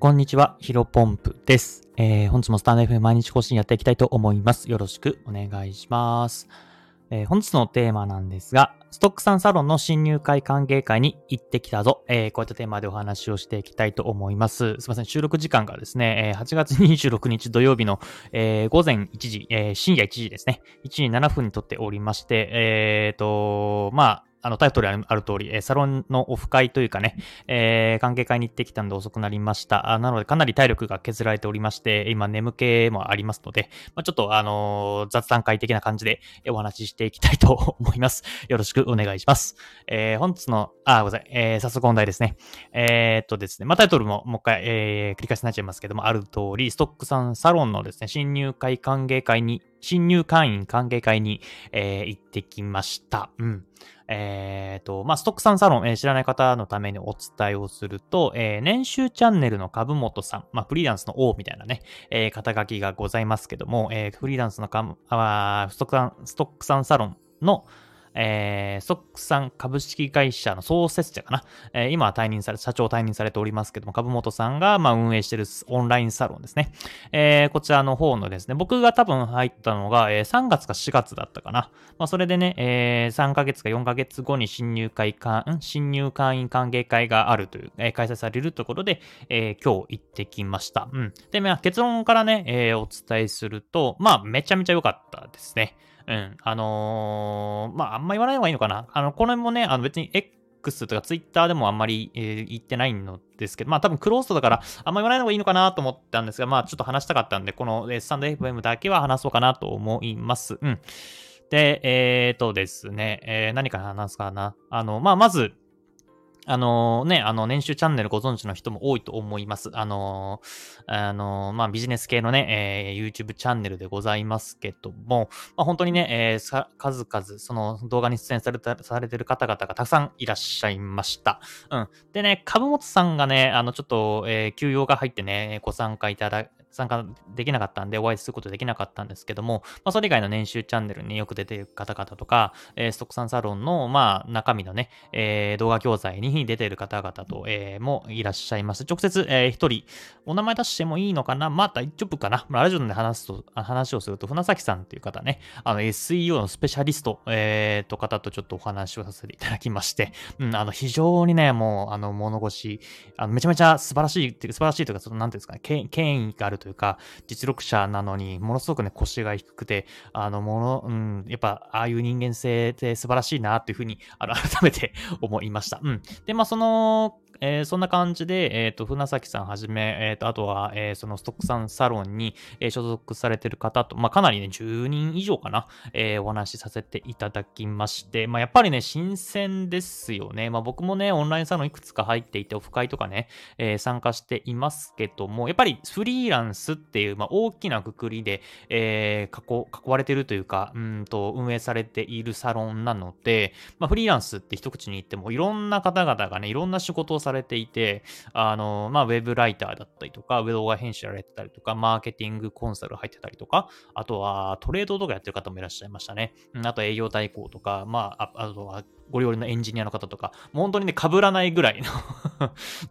こんにちは、ヒロポンプです。えー、本日もスタンド FM 毎日更新やっていきたいと思います。よろしくお願いします。えー、本日のテーマなんですが、ストックさんサロンの新入会歓迎会に行ってきたぞ。えー、こういったテーマでお話をしていきたいと思います。すいません、収録時間がですね、えー、8月26日土曜日の、えー、午前1時、えー、深夜1時ですね、1時7分に撮っておりまして、えーと、まあ、あの、タイトルにある通り、えサロンのオフ会というかね、えー、関係会に行ってきたんで遅くなりました。あなので、かなり体力が削られておりまして、今眠気もありますので、まあ、ちょっと、あのー、雑談会的な感じでお話ししていきたいと思います。よろしくお願いします。えー、本日の、あ、ごめんなさい、えー、早速本題ですね。えー、っとですね、まあ、タイトルももう一回、えー、繰り返しになっちゃいますけども、ある通り、ストックさんサロンのですね、新入会歓迎会に、新入会員歓迎会に、えー、行ってきました。うん。えっ、ー、と、まあ、ストックさんサロン、えー、知らない方のためにお伝えをすると、えー、年収チャンネルの株元さん、まあ、フリーランスの王みたいなね、えー、肩書きがございますけども、えー、フリーランスのかあストックさん、ストックさんサロンの、えー、ストックさん株式会社の創設者かな。えー、今は退任され、社長退任されておりますけども、株本さんが、まあ、運営しているオンラインサロンですね。えー、こちらの方のですね、僕が多分入ったのが、えー、3月か4月だったかな。まあ、それでね、えー、3ヶ月か4ヶ月後に新入会か、ん？新入会員歓迎会があるという、えー、開催されるところで、えー、今日行ってきました。うん。で、まあ、結論からね、えー、お伝えすると、まあ、めちゃめちゃ良かったですね。うん。あのー、まあ、あんま言わない方がいいのかな。あの、この辺もね、あの別に X とか Twitter でもあんまり、えー、言ってないのですけど、まあ多分クローストだからあんま言わない方がいいのかなと思ったんですが、まあちょっと話したかったんで、この s ンド f m だけは話そうかなと思います。うん。で、えっ、ー、とですね、えー、何から話すかな。あの、まあまず、あのね、あの、年収チャンネルご存知の人も多いと思います。あのあのまあ、ビジネス系のね、えー、YouTube チャンネルでございますけども、まあ、本当にね、えー、数々、その動画に出演された、されてる方々がたくさんいらっしゃいました。うん。でね、株本さんがね、あの、ちょっと、えー、休養が入ってね、ご参加いただ参加できなかったんで、お会いすることできなかったんですけども、まあ、それ以外の年収チャンネルによく出てる方々とか、えー、ストックさんサロンの、まあ、中身のね、えー、動画教材に出てる方々と、えー、もいらっしゃいます。直接、えー、一人、お名前出してもいいのかな？まあ、大丈夫かな、まあ、ラジオで話すと、話をすると、船崎さんっていう方ね、あの、SEO のスペシャリスト、えー、と方とちょっとお話をさせていただきまして、うん、あの、非常にね、もう、あの、物腰、あの、めちゃめちゃ素晴らしいっていう、素晴らしいというか、その、なんていうんですかね、権威があるというか、実力者なのに、ものすごくね、腰が低くて、あの、もの、うん、やっぱ、ああいう人間性って素晴らしいなというふうに、あの、改めて思いました。うん。で、まあ、その、えー、そんな感じで、えっ、ー、と、船崎さんはじめ、えっ、ー、と、あとは、えそのストックさんサロンに、え所属されてる方と、まあ、かなりね、10人以上かな、えお話しさせていただきまして、まあ、やっぱりね、新鮮ですよね。まあ、僕もね、オンラインサロンいくつか入っていて、オフ会とかね、え参加していますけども、やっぱりフリーランスっていう、まあ、大きなくくりで、え囲われてるというか、うんと、運営されているサロンなので、まあ、フリーランスって一口に言っても、いろんな方々がね、いろんな仕事をされていて、あの、まあ、ウェブライターだったりとか、ウェブ動画編集やられてたりとか、マーケティングコンサル入ってたりとか、あとはトレードとかやってる方もいらっしゃいましたね。あと営業代行とか、まあ、あとはご料理のエンジニアの方とか、もう本当にね、被らないぐらいの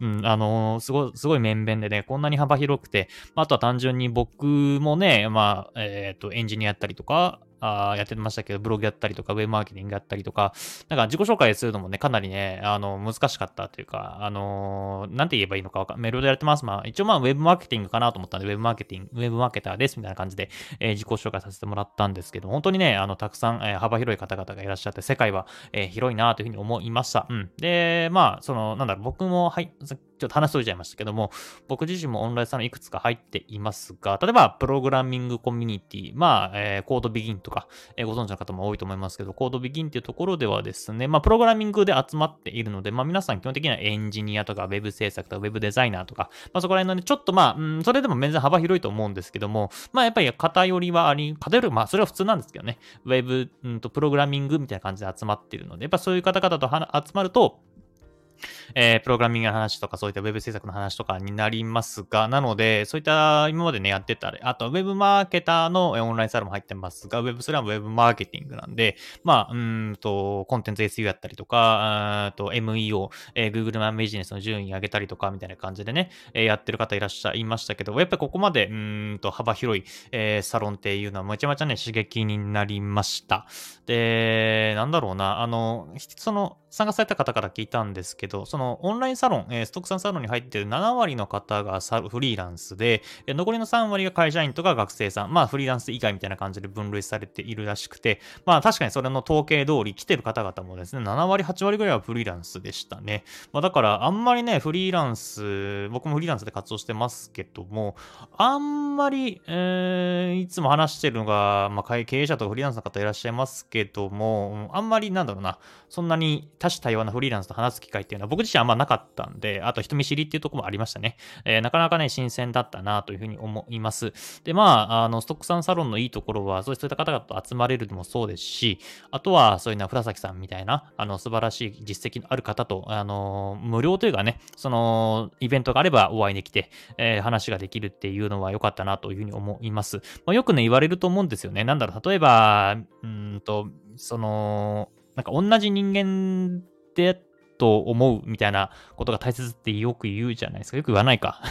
うん、あのー、すごい、すごい面々でね、こんなに幅広くて、あとは単純に僕もね、まあ、えっ、ー、と、エンジニアやったりとか、あやってましたけど、ブログやったりとか、ウェブマーケティングやったりとか、なんか自己紹介するのもね、かなりね、あの、難しかったというか、あのー、なんて言えばいいのかわかメールでやってます。まあ、一応まあ、ウェブマーケティングかなと思ったんで、ウェブマーケティング、ウェブマーケターです、みたいな感じで、えー、自己紹介させてもらったんですけど、本当にね、あの、たくさん、えー、幅広い方々がいらっしゃって、世界は、え、広いなというふうに思いました。うん。で、まあ、その、なんだろう、僕も、はい、ちょっと話しといちゃいましたけども、僕自身もオンラインサロンいくつか入っていますが、例えば、プログラミングコミュニティ、まあ、えー、コードビギンとか、えー、ご存知の方も多いと思いますけど、コードビギンっていうところではですね、まあ、プログラミングで集まっているので、まあ、皆さん基本的にはエンジニアとか、ウェブ制作とか、ウェブデザイナーとか、まあ、そこら辺のね、ちょっとまあ、うん、それでも全然幅広いと思うんですけども、まあ、やっぱり偏りはあり、偏る、まあ、それは普通なんですけどね、ウェブ、うんと、プログラミングみたいな感じで集まっているので、やっぱそういう方々と集まると、えー、プログラミングの話とか、そういったウェブ制作の話とかになりますが、なので、そういった今までね、やってた、あと、ウェブマーケターのオンラインサロンも入ってますが、ウェブスラムウェブマーケティングなんで、まあ、うんと、コンテンツ SU やったりとか、と MEO、えー、Google マンビジネスの順位上げたりとか、みたいな感じでね、えー、やってる方いらっしゃいましたけど、やっぱりここまで、うんと、幅広い、えー、サロンっていうのはめちゃめちゃね、刺激になりました。で、なんだろうな、あの、その、参加された方から聞いたんですけど、そのオンラインサロン、えー、ストックさんサロンに入っている7割の方がフリーランスで、残りの3割が会社員とか学生さん、まあフリーランス以外みたいな感じで分類されているらしくて、まあ確かにそれの統計通り来てる方々もですね、7割、8割ぐらいはフリーランスでしたね。まあだからあんまりね、フリーランス、僕もフリーランスで活動してますけども、あんまり、えー、いつも話してるのが、まあ経営者とかフリーランスの方いらっしゃいますけども、あんまりなんだろうな、そんなに多種多様なフリーランスと話す機会っていうのは僕自身あんまなかったんで、あと人見知りっていうとこもありましたね。えー、なかなかね、新鮮だったなというふうに思います。で、まあ、あの、ストックさんサロンのいいところは、そういった方々と集まれるのもそうですし、あとは、そういうのは、船崎さんみたいな、あの、素晴らしい実績のある方と、あの、無料というかね、その、イベントがあればお会いできて、えー、話ができるっていうのは良かったなというふうに思います。まあ、よくね、言われると思うんですよね。なんだろう、例えば、うんと、その、なんか同じ人間でと思うみたいなことが大切ってよく言うじゃないですか。よく言わないか。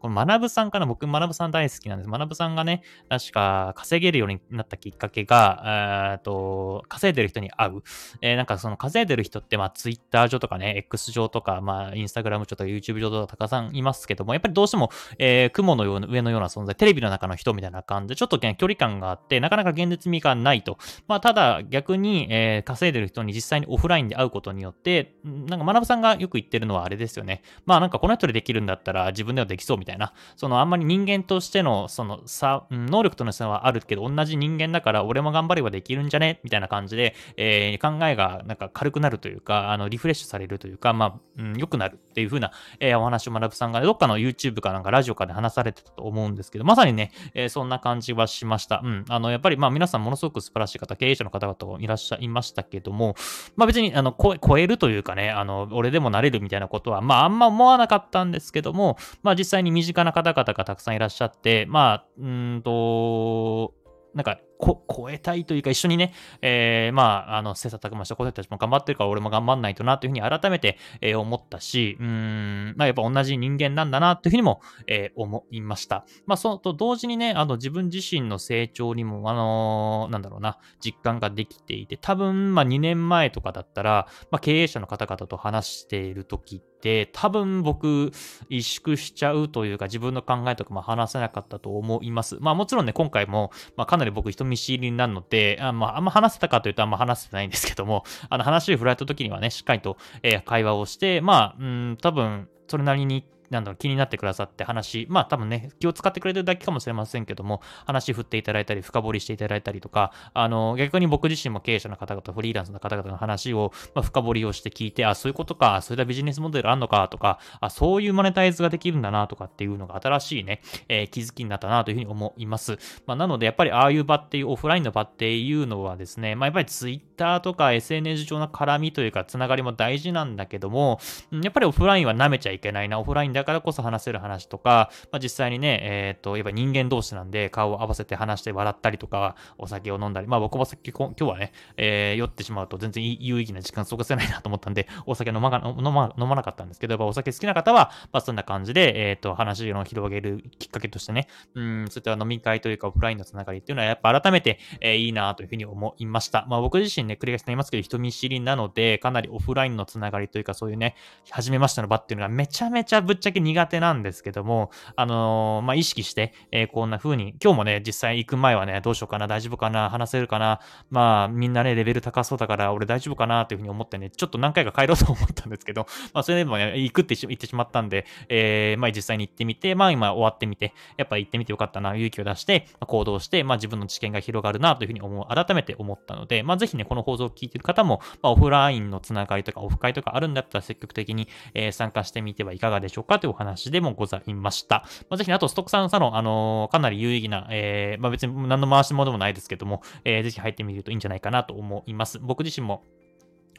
この学さんかな？僕、学さん大好きなんです。学さんがね、確か稼げるようになったきっかけが、えっと、稼いでる人に会う。えー、なんかその稼いでる人って、まあ、ツイッター上とかね、X 上とか、まあ、インスタグラム上とか YouTube 上とかたくさんいますけども、やっぱりどうしても、えー、雲のような、上のような存在、テレビの中の人みたいな感じで、ちょっと、ね、距離感があって、なかなか現実味がないと。まあ、ただ、逆に、えー、稼いでる人に実際にオフラインで会うことによって、なんか学さんがよく言ってるのはあれですよね。まあ、なんかこの人でできるんだったら自分ではできそうみたいな。たいなそのあんまり人間としての、その差、能力との差はあるけど、同じ人間だから俺も頑張ればできるんじゃね？みたいな感じで、えー、考えがなんか軽くなるというか、あの、リフレッシュされるというか、まあ、うん、良くなるっていう風な、えー、お話を学ぶさんが、どっかの YouTube かなんかラジオかで話されてたと思うんですけど、まさにね、えー、そんな感じはしました。うん。あの、やっぱりまあ皆さんものすごく素晴らしい方、経営者の方々もいらっしゃいましたけども、まあ別に、あの、超えるというかね、あの、俺でもなれるみたいなことは、まああんま思わなかったんですけども、まあ実際に身近な方々がたくさんいらっしゃって、まあ、うんと、なんか、こ、超えたいというか、一緒にね、えー、まあ、あの、切磋琢磨した子たちも頑張ってるから俺も頑張んないとなというふうに改めて、えー、思ったし、うん、まあ、やっぱ同じ人間なんだなというふうにも、えー、思いました。まあ、そのと同時にね、あの、自分自身の成長にも、あのー、なんだろうな、実感ができていて、多分、まあ、2年前とかだったら、まあ、経営者の方々と話している時って、多分僕、萎縮しちゃうというか、自分の考えとかも話せなかったと思います。まあ、もちろんね、今回も、まあ、かなり僕、人見知りなので、あまあ、あんま話せたかというとあんま話せてないんですけども、あの話を振られた時にはね、しっかりと、えー、会話をして、まあ、うん、多分、それなりになんだろう、気になってくださって話、まあ多分ね、気を使ってくれてるだけかもしれませんけども、話振っていただいたり、深掘りしていただいたりとか、あの、逆に僕自身も経営者の方々、フリーランスの方々の話を、まあ、深掘りをして聞いて、あ、そういうことか、そういったビジネスモデルあんのかとか、あ、そういうマネタイズができるんだなとかっていうのが新しいね、えー、気づきになったなというふうに思います。まあ、なので、やっぱりああいう場っていう、オフラインの場っていうのはですね、まあ、やっぱり Twitter とか SNS 上の絡みというか、つながりも大事なんだけども、やっぱりオフラインは舐めちゃいけないな、オフラインだだからこそ話せる話とか、まあ、実際にね、えっ、ー、と、やっぱ人間同士なんで顔を合わせて話して笑ったりとか、お酒を飲んだり、まあ僕もさっき今日はね、えー、酔ってしまうと全然有意義な時間過ごせないなと思ったんで、お酒飲ま飲ま飲まなかったんですけど、やっぱお酒好きな方は、まあそんな感じで、えっ、ー、と、話を広げるきっかけとしてね、うん、そういった飲み会というかオフラインのつながりっていうのはやっぱ改めて、えー、いいなというふうに思いました。まあ僕自身ね、繰り返しになりますけど、人見知りなので、かなりオフラインのつながりというか、そういうね、初めましての場っていうのがめちゃめちゃぶっちゃけ苦手なんですけども、あのー、まあ、意識して、えー、こんな風に、今日もね、実際行く前はね、どうしようかな、大丈夫かな、話せるかな、まあ、みんなね、レベル高そうだから、俺大丈夫かな、という風に思ってね、ちょっと何回か帰ろうと思ったんですけど、まあ、それでもね、行くって言ってしまったんで、えー、まあ、実際に行ってみて、まあ、今終わってみて、やっぱ行ってみてよかったな、勇気を出して、ま、行動して、まあ、自分の知見が広がるな、という風に思う、改めて思ったので、まあ、ぜひね、この放送を聞いてる方も、まあ、オフラインのつながりとか、オフ会とかあるんだったら積極的に、えー、参加してみてはいかがでしょうかというお話でもございました。まあ、ぜひね、あとストックさんサロン、あのー、かなり有意義な、えー、まあ、別に何の回し物でもないですけども、えー、ぜひ入ってみるといいんじゃないかなと思います。僕自身も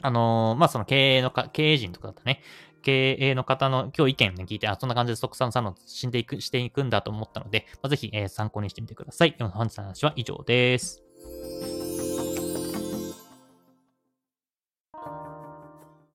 あのーまあ、その経営のか、経営陣とかだったね、経営の方の今日意見を、ね、聞いて、あ、そんな感じでストックさんサロン死んでいく、していくんだと思ったので、まあ、ぜひ、え参考にしてみてください。本日の話は以上です。